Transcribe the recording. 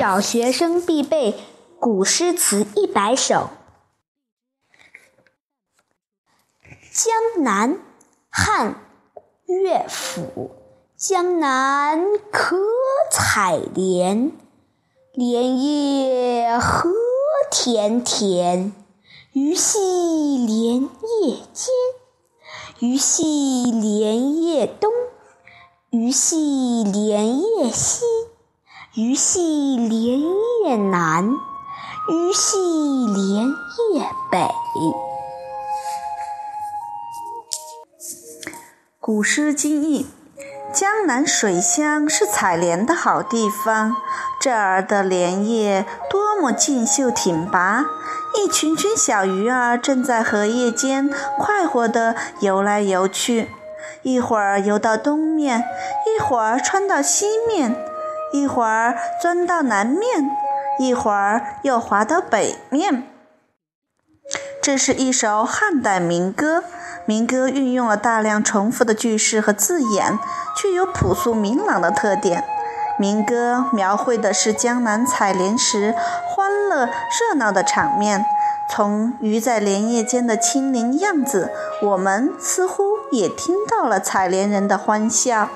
小学生必备古诗词一百首。《江南》汉·乐府。江南可采莲，莲叶何田田。鱼戏莲叶间，鱼戏莲叶东，鱼戏莲叶西。鱼戏莲叶南，鱼戏莲叶北。古诗今译：江南水乡是采莲的好地方，这儿的莲叶多么俊秀挺拔！一群群小鱼儿正在荷叶间快活地游来游去，一会儿游到东面，一会儿穿到西面。一会儿钻到南面，一会儿又滑到北面。这是一首汉代民歌，民歌运用了大量重复的句式和字眼，具有朴素明朗的特点。民歌描绘的是江南采莲时欢乐热闹的场面。从鱼在莲叶间的轻灵样子，我们似乎也听到了采莲人的欢笑。